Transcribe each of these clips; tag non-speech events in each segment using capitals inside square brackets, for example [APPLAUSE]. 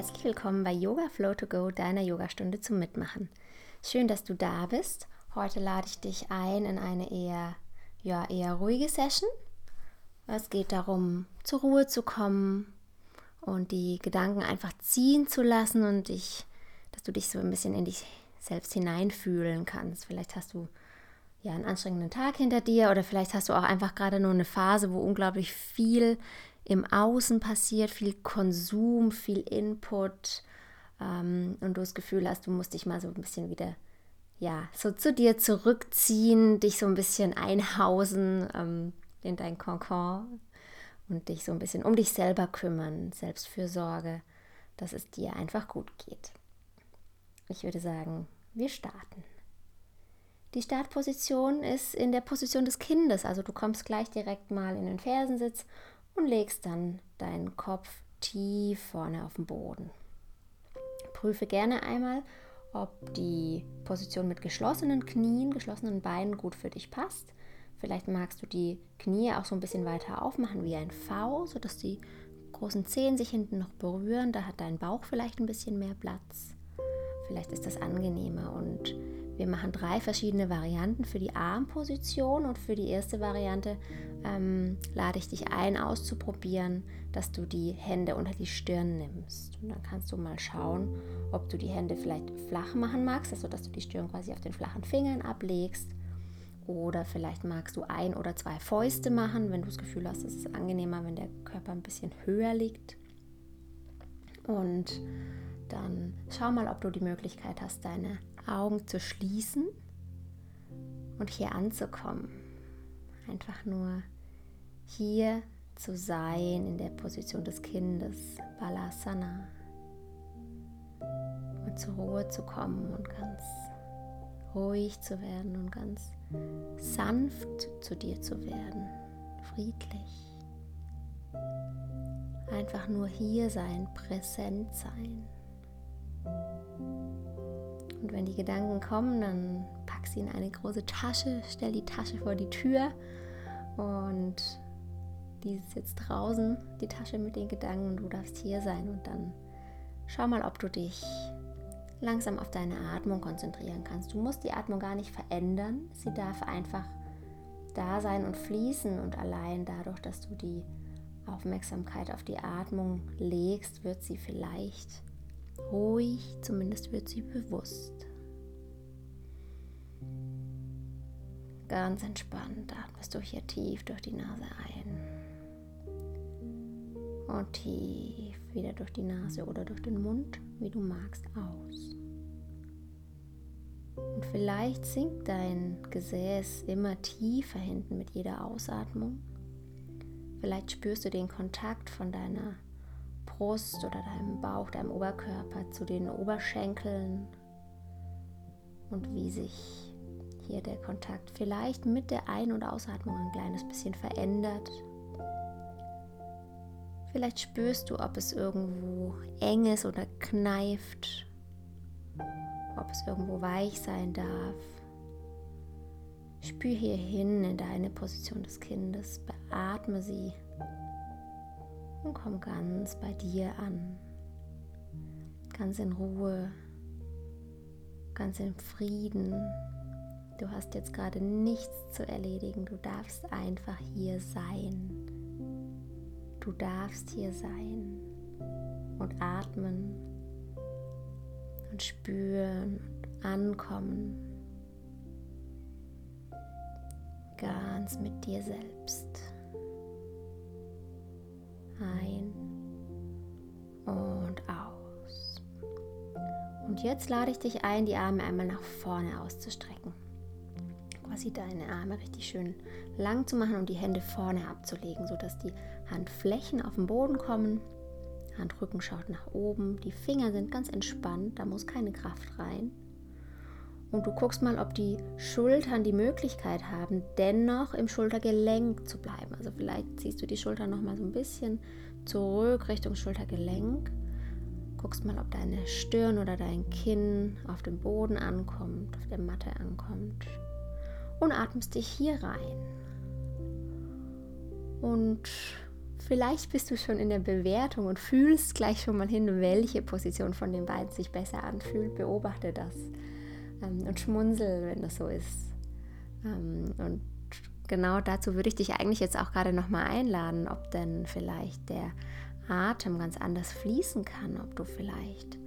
herzlich willkommen bei Yoga Flow to Go, deiner Yogastunde zum Mitmachen. Schön, dass du da bist. Heute lade ich dich ein in eine eher, ja, eher ruhige Session. Es geht darum, zur Ruhe zu kommen und die Gedanken einfach ziehen zu lassen und dich, dass du dich so ein bisschen in dich selbst hineinfühlen kannst. Vielleicht hast du ja einen anstrengenden Tag hinter dir oder vielleicht hast du auch einfach gerade nur eine Phase, wo unglaublich viel im Außen passiert, viel Konsum, viel Input ähm, und du das Gefühl hast, du musst dich mal so ein bisschen wieder, ja, so zu dir zurückziehen, dich so ein bisschen einhausen ähm, in dein Konkon und dich so ein bisschen um dich selber kümmern, Selbstfürsorge, dass es dir einfach gut geht. Ich würde sagen, wir starten. Die Startposition ist in der Position des Kindes, also du kommst gleich direkt mal in den Fersensitz und legst dann deinen Kopf tief vorne auf den Boden. Prüfe gerne einmal, ob die Position mit geschlossenen Knien, geschlossenen Beinen gut für dich passt. Vielleicht magst du die Knie auch so ein bisschen weiter aufmachen wie ein V, sodass die großen Zehen sich hinten noch berühren. Da hat dein Bauch vielleicht ein bisschen mehr Platz. Vielleicht ist das angenehmer und wir machen drei verschiedene Varianten für die Armposition und für die erste Variante ähm, lade ich dich ein, auszuprobieren, dass du die Hände unter die Stirn nimmst. Und dann kannst du mal schauen, ob du die Hände vielleicht flach machen magst, also dass du die Stirn quasi auf den flachen Fingern ablegst. Oder vielleicht magst du ein oder zwei Fäuste machen, wenn du das Gefühl hast, es ist angenehmer, wenn der Körper ein bisschen höher liegt. Und dann schau mal, ob du die Möglichkeit hast, deine Augen zu schließen und hier anzukommen. Einfach nur hier zu sein in der Position des Kindes, Balasana. Und zur Ruhe zu kommen und ganz ruhig zu werden und ganz sanft zu dir zu werden, friedlich. Einfach nur hier sein, präsent sein. Und wenn die Gedanken kommen, dann pack sie in eine große Tasche, stell die Tasche vor die Tür. Und die ist jetzt draußen, die Tasche mit den Gedanken, du darfst hier sein. Und dann schau mal, ob du dich langsam auf deine Atmung konzentrieren kannst. Du musst die Atmung gar nicht verändern, sie darf einfach da sein und fließen. Und allein dadurch, dass du die Aufmerksamkeit auf die Atmung legst, wird sie vielleicht ruhig, zumindest wird sie bewusst. Ganz entspannt atmest du hier tief durch die Nase ein und tief wieder durch die Nase oder durch den Mund, wie du magst, aus. Und vielleicht sinkt dein Gesäß immer tiefer hinten mit jeder Ausatmung. Vielleicht spürst du den Kontakt von deiner Brust oder deinem Bauch, deinem Oberkörper zu den Oberschenkeln und wie sich hier der Kontakt vielleicht mit der Ein- und Ausatmung ein kleines bisschen verändert. Vielleicht spürst du, ob es irgendwo eng ist oder kneift, ob es irgendwo weich sein darf. Spür hier hin in deine Position des Kindes, beatme sie und komm ganz bei dir an. Ganz in Ruhe, ganz in Frieden. Du hast jetzt gerade nichts zu erledigen. Du darfst einfach hier sein. Du darfst hier sein und atmen und spüren und ankommen. Ganz mit dir selbst ein und aus. Und jetzt lade ich dich ein, die Arme einmal nach vorne auszustrecken. Quasi deine Arme richtig schön lang zu machen und die Hände vorne abzulegen, sodass die Handflächen auf den Boden kommen. Handrücken schaut nach oben, die Finger sind ganz entspannt, da muss keine Kraft rein. Und du guckst mal, ob die Schultern die Möglichkeit haben, dennoch im Schultergelenk zu bleiben. Also vielleicht ziehst du die Schultern noch mal so ein bisschen zurück Richtung Schultergelenk. Guckst mal, ob deine Stirn oder dein Kinn auf dem Boden ankommt, auf der Matte ankommt. Und atmest dich hier rein. Und vielleicht bist du schon in der Bewertung und fühlst gleich schon mal hin, welche Position von den beiden sich besser anfühlt. Beobachte das ähm, und schmunzel, wenn das so ist. Ähm, und genau dazu würde ich dich eigentlich jetzt auch gerade nochmal einladen, ob denn vielleicht der Atem ganz anders fließen kann, ob du vielleicht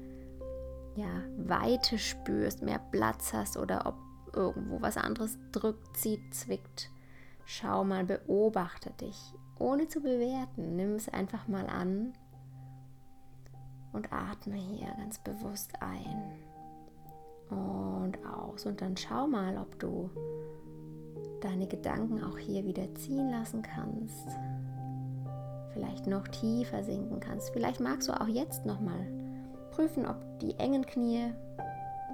ja, Weite spürst, mehr Platz hast oder ob irgendwo was anderes drückt, zieht, zwickt. Schau mal, beobachte dich, ohne zu bewerten. Nimm es einfach mal an und atme hier ganz bewusst ein und aus. Und dann schau mal, ob du deine Gedanken auch hier wieder ziehen lassen kannst. Vielleicht noch tiefer sinken kannst. Vielleicht magst du auch jetzt noch mal prüfen, ob die engen Knie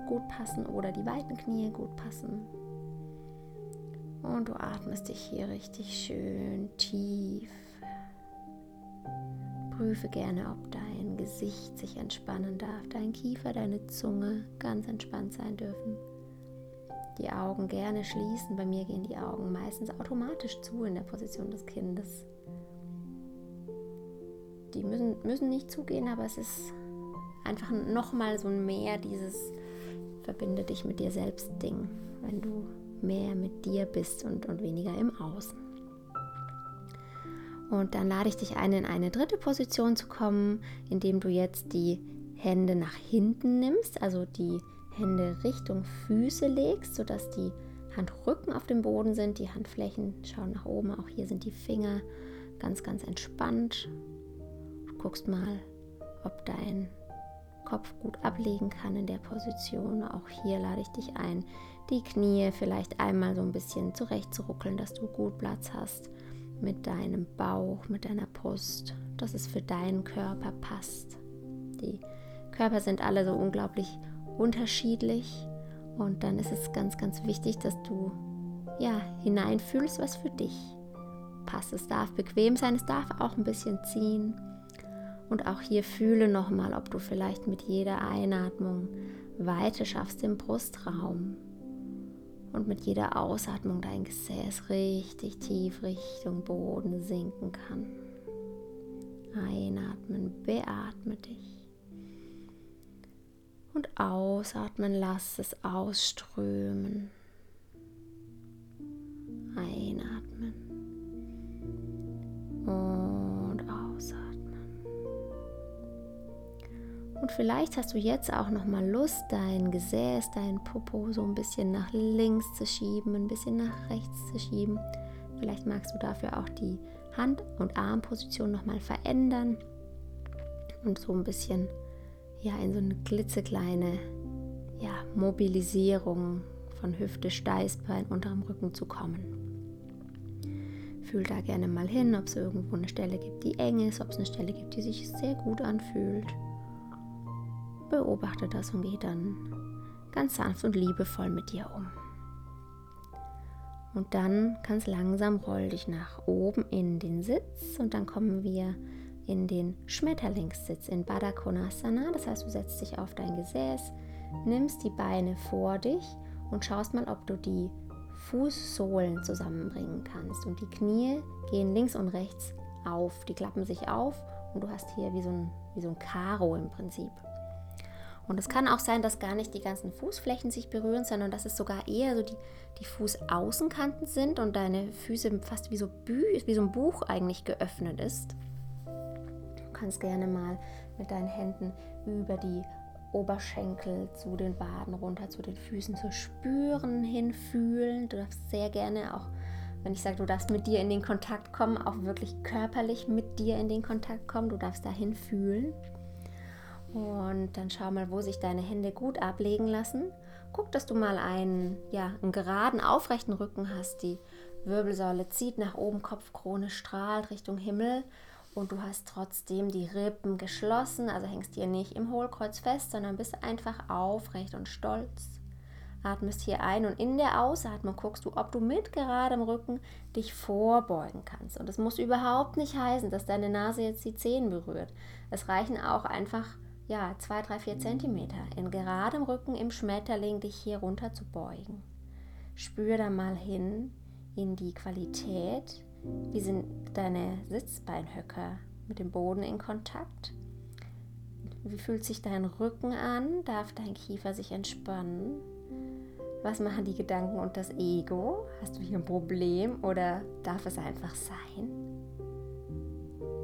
gut passen oder die weiten Knie gut passen. Und du atmest dich hier richtig schön tief. Prüfe gerne, ob dein Gesicht sich entspannen darf, dein Kiefer, deine Zunge ganz entspannt sein dürfen. Die Augen gerne schließen. Bei mir gehen die Augen meistens automatisch zu in der Position des Kindes. Die müssen, müssen nicht zugehen, aber es ist einfach nochmal so ein mehr dieses Verbinde dich mit dir selbst Ding, wenn du mehr mit dir bist und, und weniger im Außen. Und dann lade ich dich ein, in eine dritte Position zu kommen, indem du jetzt die Hände nach hinten nimmst, also die Hände Richtung Füße legst, sodass die Handrücken auf dem Boden sind, die Handflächen schauen nach oben, auch hier sind die Finger ganz, ganz entspannt. Du guckst mal, ob dein Kopf gut ablegen kann in der Position. Auch hier lade ich dich ein, die Knie vielleicht einmal so ein bisschen zurechtzuruckeln, dass du gut Platz hast mit deinem Bauch, mit deiner Brust, dass es für deinen Körper passt. Die Körper sind alle so unglaublich unterschiedlich und dann ist es ganz, ganz wichtig, dass du ja hineinfühlst, was für dich passt. Es darf bequem sein, es darf auch ein bisschen ziehen. Und auch hier fühle nochmal, ob du vielleicht mit jeder Einatmung Weite schaffst im Brustraum. Und mit jeder Ausatmung dein Gesäß richtig tief Richtung Boden sinken kann. Einatmen, beatme dich. Und ausatmen, lass es ausströmen. Einatmen. Und vielleicht hast du jetzt auch noch mal Lust, dein Gesäß, dein Popo so ein bisschen nach links zu schieben, ein bisschen nach rechts zu schieben. Vielleicht magst du dafür auch die Hand- und Armposition noch mal verändern und so ein bisschen ja in so eine klitzekleine ja, Mobilisierung von Hüfte, Steißbein, unterm Rücken zu kommen. Fühl da gerne mal hin, ob es irgendwo eine Stelle gibt, die eng ist, ob es eine Stelle gibt, die sich sehr gut anfühlt. Beobachte das und geh dann ganz sanft und liebevoll mit dir um. Und dann ganz langsam roll dich nach oben in den Sitz und dann kommen wir in den Schmetterlingssitz in Baddha Konasana. Das heißt, du setzt dich auf dein Gesäß, nimmst die Beine vor dich und schaust mal, ob du die Fußsohlen zusammenbringen kannst. Und die Knie gehen links und rechts auf, die klappen sich auf und du hast hier wie so ein, wie so ein Karo im Prinzip. Und es kann auch sein, dass gar nicht die ganzen Fußflächen sich berühren, sondern dass es sogar eher so die, die Fußaußenkanten sind und deine Füße fast wie so, Bü wie so ein Buch eigentlich geöffnet ist. Du kannst gerne mal mit deinen Händen über die Oberschenkel zu den Waden runter zu den Füßen zu spüren, hinfühlen. Du darfst sehr gerne auch, wenn ich sage, du darfst mit dir in den Kontakt kommen, auch wirklich körperlich mit dir in den Kontakt kommen. Du darfst dahin fühlen. Und dann schau mal, wo sich deine Hände gut ablegen lassen. Guck, dass du mal einen, ja, einen geraden, aufrechten Rücken hast. Die Wirbelsäule zieht nach oben, Kopfkrone strahlt Richtung Himmel und du hast trotzdem die Rippen geschlossen, also hängst hier nicht im Hohlkreuz fest, sondern bist einfach aufrecht und stolz. Atmest hier ein und in der Ausatmung guckst du, ob du mit geradem Rücken dich vorbeugen kannst. Und es muss überhaupt nicht heißen, dass deine Nase jetzt die Zehen berührt. Es reichen auch einfach ja, 2, 3, 4 Zentimeter in geradem Rücken im Schmetterling dich hier runter zu beugen. Spür da mal hin in die Qualität Wie sind deine Sitzbeinhöcker mit dem Boden in Kontakt? Wie fühlt sich dein Rücken an? Darf dein Kiefer sich entspannen? Was machen die Gedanken und das Ego? Hast du hier ein Problem oder darf es einfach sein?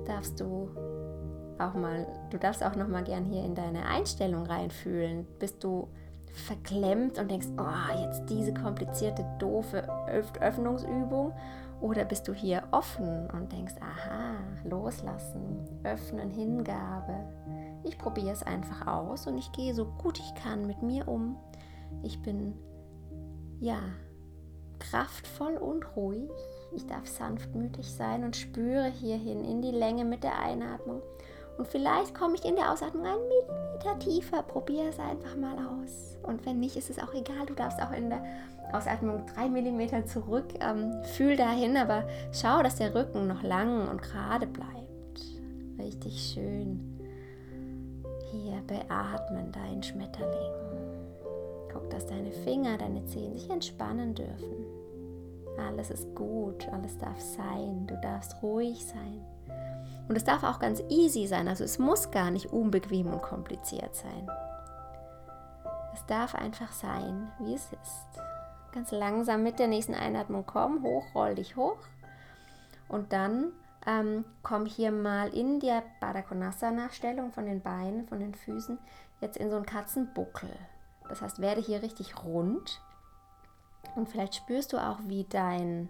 Darfst du auch mal, du darfst auch noch mal gern hier in deine Einstellung reinfühlen. Bist du verklemmt und denkst, oh, jetzt diese komplizierte, doofe Öffnungsübung? Oder bist du hier offen und denkst, aha, loslassen, öffnen, Hingabe? Ich probiere es einfach aus und ich gehe so gut ich kann mit mir um. Ich bin ja, kraftvoll und ruhig. Ich darf sanftmütig sein und spüre hierhin in die Länge mit der Einatmung. Und vielleicht komme ich in der Ausatmung einen Millimeter tiefer. Probiere es einfach mal aus. Und wenn nicht, ist es auch egal. Du darfst auch in der Ausatmung drei Millimeter zurück. Ähm, fühl dahin, aber schau, dass der Rücken noch lang und gerade bleibt. Richtig schön. Hier beatmen dein Schmetterling. Guck, dass deine Finger, deine Zehen sich entspannen dürfen. Alles ist gut, alles darf sein, du darfst ruhig sein. Und es darf auch ganz easy sein, also es muss gar nicht unbequem und kompliziert sein. Es darf einfach sein, wie es ist. Ganz langsam mit der nächsten Einatmung komm, hoch, roll dich hoch. Und dann ähm, komm hier mal in der Badakonasana-Stellung von den Beinen, von den Füßen, jetzt in so einen Katzenbuckel. Das heißt, werde hier richtig rund und vielleicht spürst du auch, wie dein,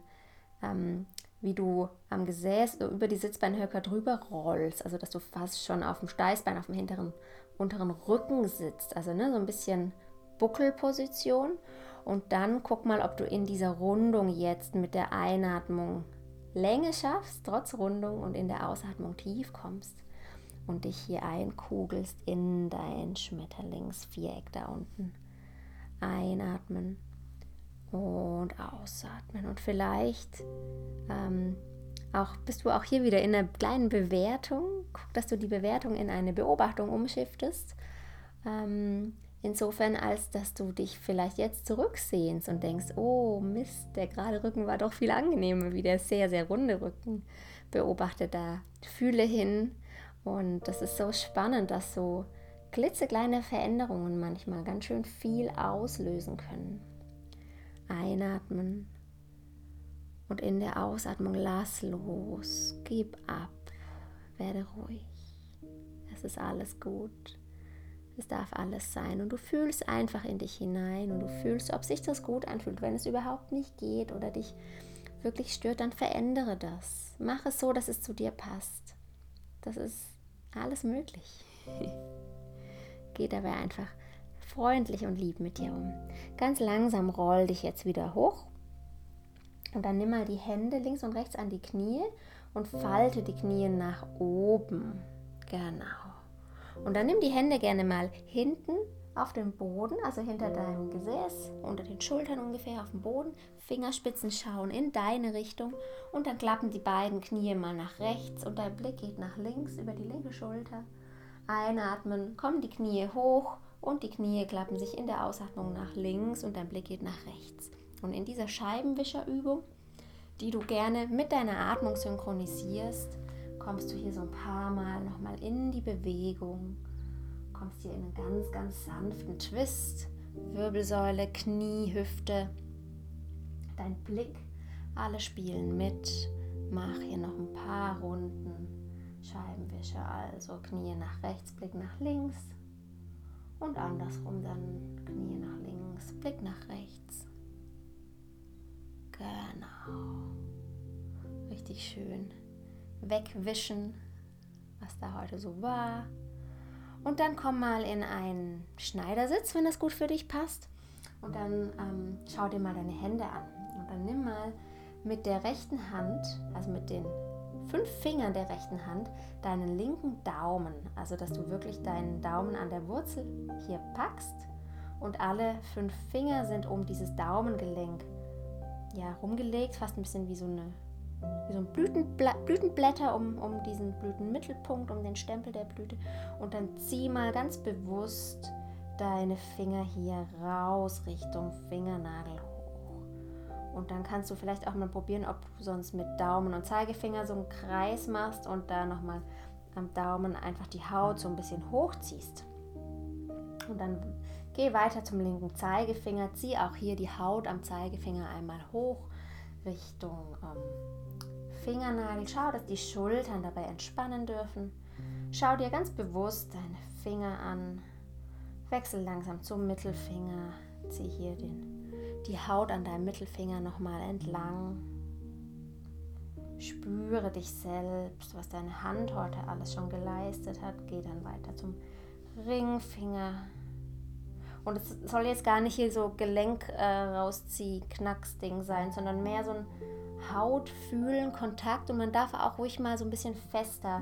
ähm, wie du am Gesäß über die Sitzbeinhöcker drüber rollst, also dass du fast schon auf dem Steißbein, auf dem hinteren, unteren Rücken sitzt, also ne, so ein bisschen Buckelposition. Und dann guck mal, ob du in dieser Rundung jetzt mit der Einatmung Länge schaffst, trotz Rundung und in der Ausatmung tief kommst und dich hier einkugelst in dein Schmetterlingsviereck da unten. Einatmen und ausatmen. Und vielleicht ähm, auch bist du auch hier wieder in einer kleinen Bewertung. Guck, dass du die Bewertung in eine Beobachtung umschiftest. Ähm, insofern, als dass du dich vielleicht jetzt zurücksehnst und denkst, oh Mist, der gerade Rücken war doch viel angenehmer wie der sehr, sehr runde Rücken. Beobachte da, fühle hin und das ist so spannend, dass so klitzekleine Veränderungen manchmal ganz schön viel auslösen können. Einatmen und in der Ausatmung lass los, gib ab, werde ruhig. Es ist alles gut. Es darf alles sein und du fühlst einfach in dich hinein und du fühlst, ob sich das gut anfühlt. Wenn es überhaupt nicht geht oder dich wirklich stört, dann verändere das. Mach es so, dass es zu dir passt. Das ist alles möglich. [LAUGHS] Geh dabei einfach freundlich und lieb mit dir um. Ganz langsam roll dich jetzt wieder hoch. Und dann nimm mal die Hände links und rechts an die Knie und falte die Knie nach oben. Genau. Und dann nimm die Hände gerne mal hinten auf dem Boden, also hinter deinem Gesäß, unter den Schultern ungefähr auf dem Boden. Fingerspitzen schauen in deine Richtung und dann klappen die beiden Knie mal nach rechts und dein Blick geht nach links über die linke Schulter. Einatmen, kommen die Knie hoch und die Knie klappen sich in der Ausatmung nach links und dein Blick geht nach rechts. Und in dieser Scheibenwischerübung, die du gerne mit deiner Atmung synchronisierst, kommst du hier so ein paar Mal nochmal in die Bewegung kommst hier in einen ganz, ganz sanften Twist. Wirbelsäule, Knie, Hüfte. Dein Blick, alle spielen mit. Mach hier noch ein paar Runden. Scheibenwische, also Knie nach rechts, Blick nach links. Und andersrum dann Knie nach links, Blick nach rechts. Genau. Richtig schön. Wegwischen, was da heute so war. Und dann komm mal in einen Schneidersitz, wenn das gut für dich passt. Und dann ähm, schau dir mal deine Hände an. Und dann nimm mal mit der rechten Hand, also mit den fünf Fingern der rechten Hand, deinen linken Daumen. Also dass du wirklich deinen Daumen an der Wurzel hier packst. Und alle fünf Finger sind um dieses Daumengelenk ja, rumgelegt, fast ein bisschen wie so eine wie so ein Blütenbla Blütenblätter um, um diesen Blütenmittelpunkt, um den Stempel der Blüte. Und dann zieh mal ganz bewusst deine Finger hier raus Richtung Fingernagel hoch. Und dann kannst du vielleicht auch mal probieren, ob du sonst mit Daumen und Zeigefinger so einen Kreis machst und da nochmal am Daumen einfach die Haut so ein bisschen hochziehst. Und dann geh weiter zum linken Zeigefinger, zieh auch hier die Haut am Zeigefinger einmal hoch Richtung ähm, Fingernagel. Schau, dass die Schultern dabei entspannen dürfen. Schau dir ganz bewusst deine Finger an. Wechsel langsam zum Mittelfinger. Zieh hier den, die Haut an deinem Mittelfinger nochmal entlang. Spüre dich selbst, was deine Hand heute alles schon geleistet hat. Geh dann weiter zum Ringfinger. Und es soll jetzt gar nicht hier so Gelenk äh, rauszieh, Knacksding sein, sondern mehr so ein Haut fühlen, Kontakt und man darf auch ruhig mal so ein bisschen fester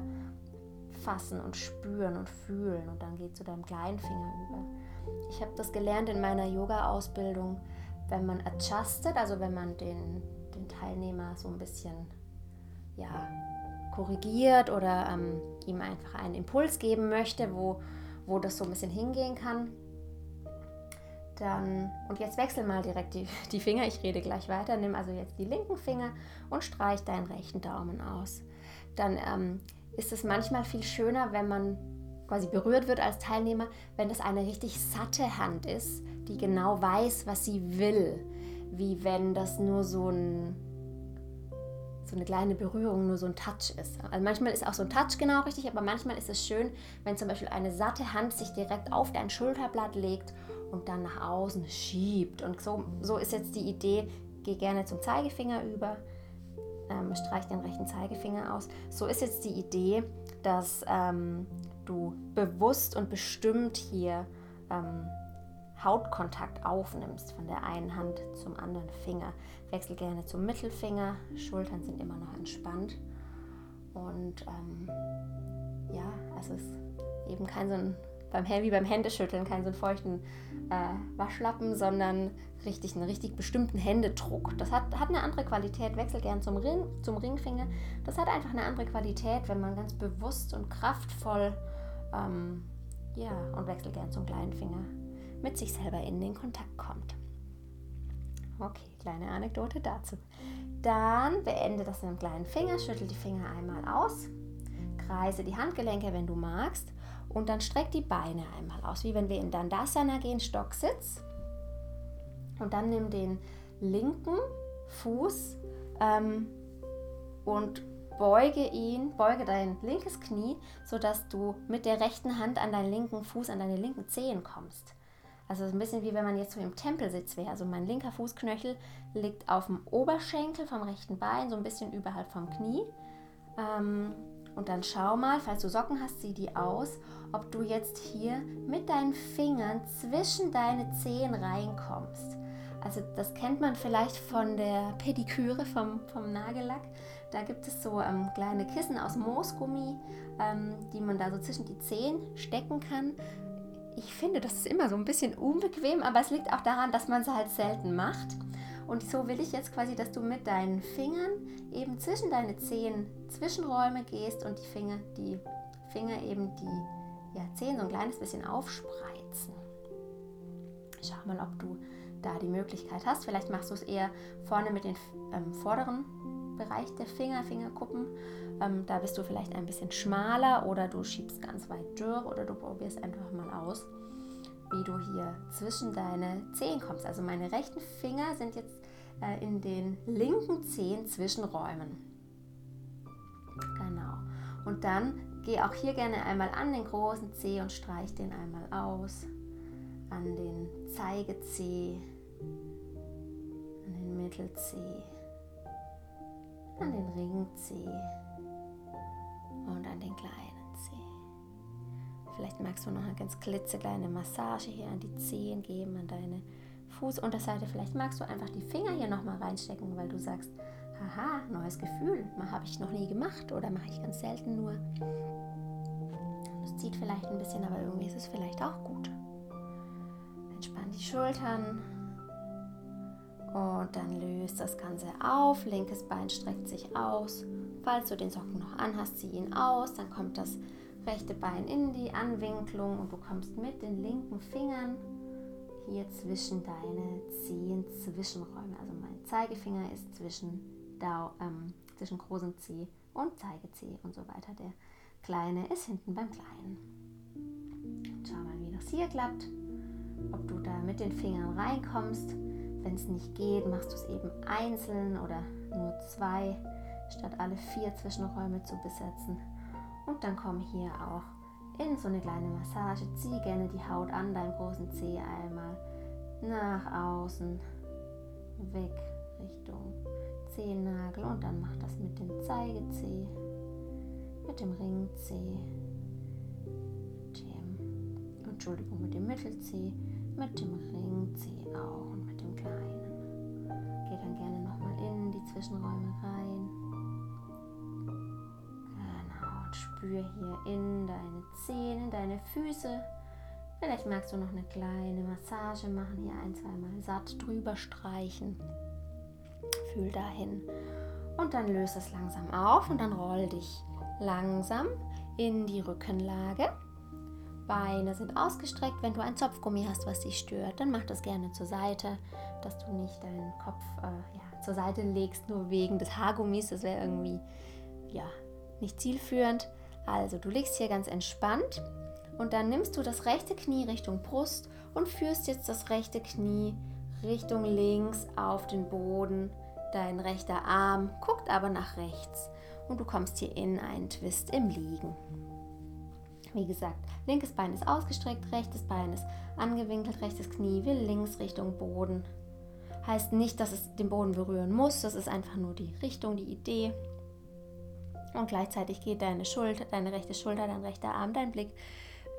fassen und spüren und fühlen und dann geht zu deinem kleinen Finger über. Ich habe das gelernt in meiner Yoga-Ausbildung, wenn man adjustet, also wenn man den, den Teilnehmer so ein bisschen ja, korrigiert oder ähm, ihm einfach einen Impuls geben möchte, wo, wo das so ein bisschen hingehen kann. Dann, und jetzt wechsel mal direkt die, [LAUGHS] die Finger, ich rede gleich weiter. Nimm also jetzt die linken Finger und streich deinen rechten Daumen aus. Dann ähm, ist es manchmal viel schöner, wenn man quasi berührt wird als Teilnehmer, wenn es eine richtig satte Hand ist, die genau weiß, was sie will. Wie wenn das nur so ein so eine kleine Berührung, nur so ein Touch ist. Also manchmal ist auch so ein Touch genau richtig, aber manchmal ist es schön, wenn zum Beispiel eine satte Hand sich direkt auf dein Schulterblatt legt und dann nach außen schiebt. Und so, so ist jetzt die Idee, geh gerne zum Zeigefinger über, ähm, streich den rechten Zeigefinger aus. So ist jetzt die Idee, dass ähm, du bewusst und bestimmt hier ähm, Hautkontakt aufnimmst von der einen Hand zum anderen Finger. Wechsel gerne zum Mittelfinger, Schultern sind immer noch entspannt. Und ähm, ja, es ist eben kein so ein, beim, wie beim Händeschütteln, kein so einen feuchten äh, Waschlappen, sondern richtig einen richtig bestimmten Händedruck. Das hat, hat eine andere Qualität. Wechsel gern zum, Ring, zum Ringfinger. Das hat einfach eine andere Qualität, wenn man ganz bewusst und kraftvoll ähm, ja, und wechsel gern zum kleinen Finger mit sich selber in den Kontakt kommt. Okay, kleine Anekdote dazu. Dann beende das mit einem kleinen Finger, schüttel die Finger einmal aus, kreise die Handgelenke, wenn du magst, und dann streck die Beine einmal aus, wie wenn wir in Dandasana gehen, Stocksitz. Und dann nimm den linken Fuß ähm, und beuge ihn, beuge dein linkes Knie, sodass du mit der rechten Hand an deinen linken Fuß, an deine linken Zehen kommst. Also ein bisschen wie wenn man jetzt so im Tempelsitz wäre. Also mein linker Fußknöchel liegt auf dem Oberschenkel vom rechten Bein, so ein bisschen überhalb vom Knie. Ähm, und dann schau mal, falls du Socken hast, sieh die aus, ob du jetzt hier mit deinen Fingern zwischen deine Zehen reinkommst. Also das kennt man vielleicht von der Pediküre, vom, vom Nagellack. Da gibt es so ähm, kleine Kissen aus Moosgummi, ähm, die man da so zwischen die Zehen stecken kann. Ich finde, das ist immer so ein bisschen unbequem, aber es liegt auch daran, dass man es halt selten macht. Und so will ich jetzt quasi, dass du mit deinen Fingern eben zwischen deine Zehen Zwischenräume gehst und die Finger, die Finger eben die ja, Zehen so ein kleines bisschen aufspreizen. Schau mal, ob du da die Möglichkeit hast. Vielleicht machst du es eher vorne mit den ähm, vorderen Bereich der Finger, Fingerkuppen. Ähm, da bist du vielleicht ein bisschen schmaler oder du schiebst ganz weit durch oder du probierst einfach mal aus, wie du hier zwischen deine Zehen kommst. Also meine rechten Finger sind jetzt äh, in den linken Zehen Zwischenräumen. Genau. Und dann geh auch hier gerne einmal an den großen Zeh und streich den einmal aus. An den Zeigezeh, an den Mittelzeh, an den Ringzeh und an den kleinen. Vielleicht magst du noch eine ganz klitzekleine Massage hier an die Zehen geben, an deine Fußunterseite. Vielleicht magst du einfach die Finger hier nochmal reinstecken, weil du sagst, haha, neues Gefühl, habe ich noch nie gemacht oder mache ich ganz selten nur. Das zieht vielleicht ein bisschen, aber irgendwie ist es vielleicht auch gut. Entspann die Schultern, und dann löst das Ganze auf. Linkes Bein streckt sich aus. Falls du den Socken noch anhast, zieh ihn aus. Dann kommt das rechte Bein in die Anwinklung und du kommst mit den linken Fingern hier zwischen deine Zehen Zwischenräume. Also mein Zeigefinger ist zwischen, Dau, ähm, zwischen großem Zeh und Zeigezeh und so weiter. Der kleine ist hinten beim kleinen. schau mal, wie das hier klappt. Ob du da mit den Fingern reinkommst. Wenn es nicht geht, machst du es eben einzeln oder nur zwei, statt alle vier Zwischenräume zu besetzen. Und dann komm hier auch in so eine kleine Massage. Zieh gerne die Haut an deinem großen Zeh einmal nach außen, weg Richtung Zehennagel und dann mach das mit dem Zeigezeh, mit dem Ringzeh, dem, Entschuldigung, mit dem Mittelzeh, mit dem Ringzeh auch und mit dem kleinen. Geh dann gerne nochmal in die Zwischenräume rein. Spür hier in deine Zehen, in deine Füße. Vielleicht magst du noch eine kleine Massage machen, hier ein, zweimal satt drüber streichen. Fühl dahin. Und dann löse es langsam auf und dann roll dich langsam in die Rückenlage. Beine sind ausgestreckt. Wenn du ein Zopfgummi hast, was dich stört, dann mach das gerne zur Seite, dass du nicht deinen Kopf äh, ja, zur Seite legst, nur wegen des Haargummis. Das wäre irgendwie ja, nicht zielführend. Also du liegst hier ganz entspannt und dann nimmst du das rechte Knie Richtung Brust und führst jetzt das rechte Knie Richtung links auf den Boden. Dein rechter Arm guckt aber nach rechts und du kommst hier in einen Twist im Liegen. Wie gesagt, linkes Bein ist ausgestreckt, rechtes Bein ist angewinkelt, rechtes Knie will links Richtung Boden. Heißt nicht, dass es den Boden berühren muss, das ist einfach nur die Richtung, die Idee. Und gleichzeitig geht deine Schulter, deine rechte Schulter, dein rechter Arm, dein Blick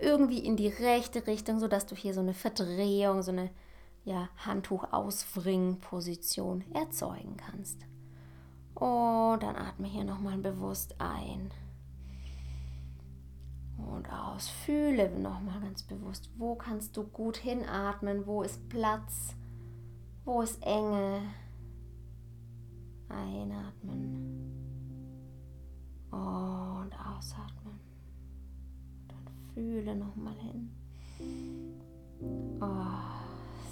irgendwie in die rechte Richtung, sodass du hier so eine Verdrehung, so eine ja, Handtuch-Auswringen-Position erzeugen kannst. Und dann atme hier nochmal bewusst ein. Und aus. Fühle nochmal ganz bewusst, wo kannst du gut hinatmen, wo ist Platz, wo ist Enge. Einatmen und ausatmen. Fühle nochmal hin. Oh,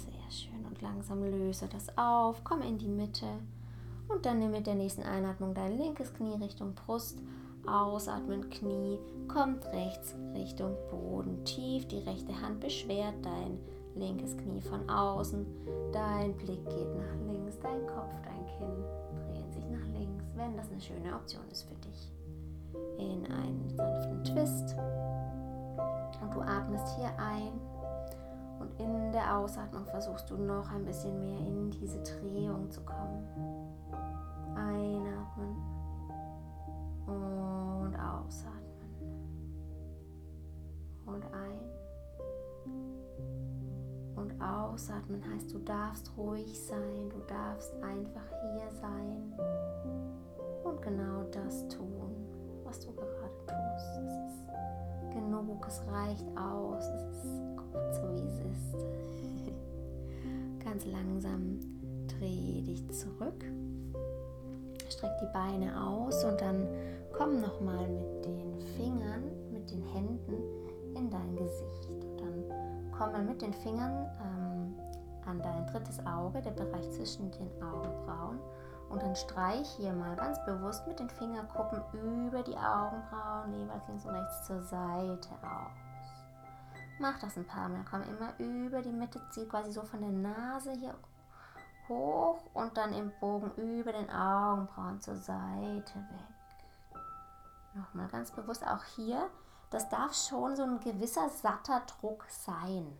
sehr schön. Und langsam löse das auf. Komm in die Mitte. Und dann nimm mit der nächsten Einatmung dein linkes Knie Richtung Brust. Ausatmen, Knie kommt rechts Richtung Boden. Tief die rechte Hand beschwert dein linkes Knie von außen. Dein Blick geht nach links. Dein Kopf, dein Kinn drehen sich nach links, wenn das eine schöne Option ist für dich. In einen sanften Twist. Und du atmest hier ein und in der Ausatmung versuchst du noch ein bisschen mehr in diese Drehung zu kommen. Einatmen und ausatmen. Und ein und ausatmen heißt, du darfst ruhig sein, du darfst einfach hier sein und genau das tun, was du gerade tust. Es ist genug, es reicht aus, es ist gut so wie es ist. [LAUGHS] Ganz langsam dreh dich zurück, streck die Beine aus und dann komm nochmal mit den Fingern, mit den Händen in dein Gesicht. Und dann komm mal mit den Fingern ähm, an dein drittes Auge, der Bereich zwischen den Augenbrauen und dann streich hier mal ganz bewusst mit den Fingerkuppen über die Augenbrauen, jeweils links und rechts zur Seite aus. Mach das ein paar Mal. Komm immer über die Mitte, zieh quasi so von der Nase hier hoch und dann im Bogen über den Augenbrauen zur Seite weg. Nochmal ganz bewusst auch hier, das darf schon so ein gewisser satter Druck sein.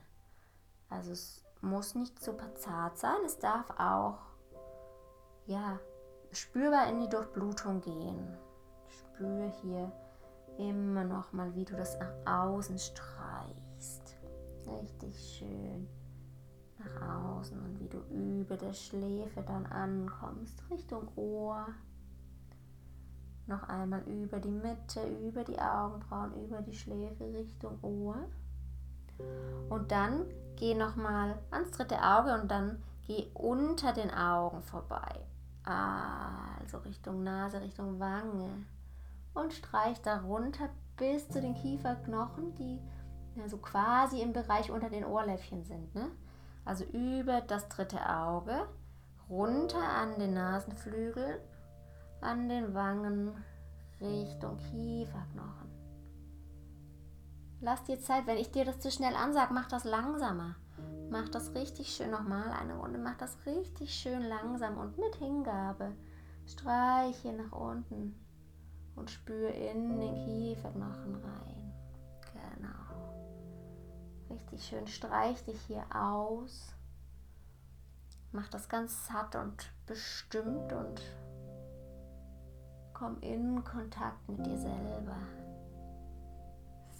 Also es muss nicht super zart sein, es darf auch ja, spürbar in die Durchblutung gehen. Spür hier immer noch mal, wie du das nach außen streichst. Richtig schön nach außen und wie du über der Schläfe dann ankommst, Richtung Ohr. Noch einmal über die Mitte, über die Augenbrauen, über die Schläfe Richtung Ohr. Und dann geh noch mal ans dritte Auge und dann geh unter den Augen vorbei. Also Richtung Nase, Richtung Wange. Und streich darunter bis zu den Kieferknochen, die ja, so quasi im Bereich unter den Ohrläppchen sind. Ne? Also über das dritte Auge, runter an den Nasenflügel, an den Wangen, Richtung Kieferknochen. Lass dir Zeit, wenn ich dir das zu schnell ansage, mach das langsamer. Mach das richtig schön nochmal eine Runde, mach das richtig schön langsam und mit Hingabe. Streich hier nach unten und spür in den Kieferknochen rein. Genau. Richtig schön streich dich hier aus. Mach das ganz satt und bestimmt und komm in Kontakt mit dir selber.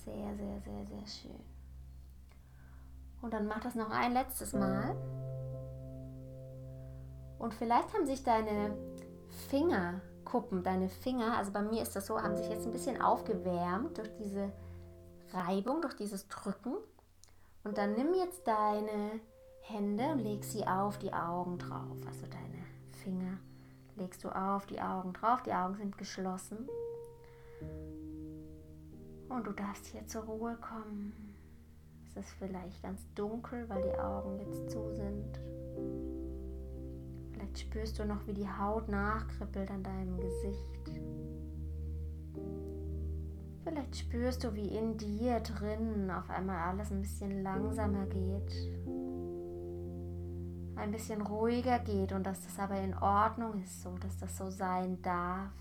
Sehr, sehr, sehr, sehr schön. Und dann mach das noch ein letztes Mal. Und vielleicht haben sich deine Fingerkuppen, deine Finger, also bei mir ist das so, haben sich jetzt ein bisschen aufgewärmt durch diese Reibung, durch dieses Drücken. Und dann nimm jetzt deine Hände und leg sie auf die Augen drauf. Also deine Finger legst du auf die Augen drauf. Die Augen sind geschlossen. Und du darfst hier zur Ruhe kommen. Es ist vielleicht ganz dunkel, weil die Augen jetzt zu sind. Vielleicht spürst du noch, wie die Haut nachkribbelt an deinem Gesicht. Vielleicht spürst du, wie in dir drin auf einmal alles ein bisschen langsamer geht. Ein bisschen ruhiger geht und dass das aber in Ordnung ist, so dass das so sein darf.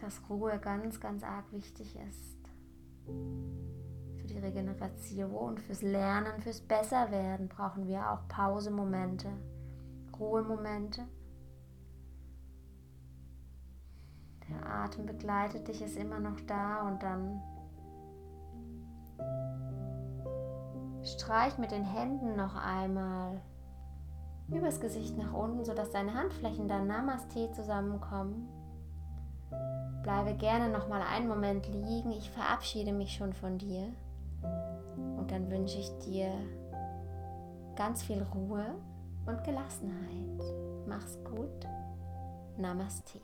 Dass Ruhe ganz, ganz arg wichtig ist für die Regeneration, fürs Lernen, fürs Besserwerden brauchen wir auch Pausemomente, Ruhemomente. Der Atem begleitet dich, ist immer noch da und dann streich mit den Händen noch einmal übers Gesicht nach unten, sodass deine Handflächen dann Namaste zusammenkommen. Bleibe gerne noch mal einen Moment liegen. Ich verabschiede mich schon von dir. Und dann wünsche ich dir ganz viel Ruhe und Gelassenheit. Mach's gut. Namaste.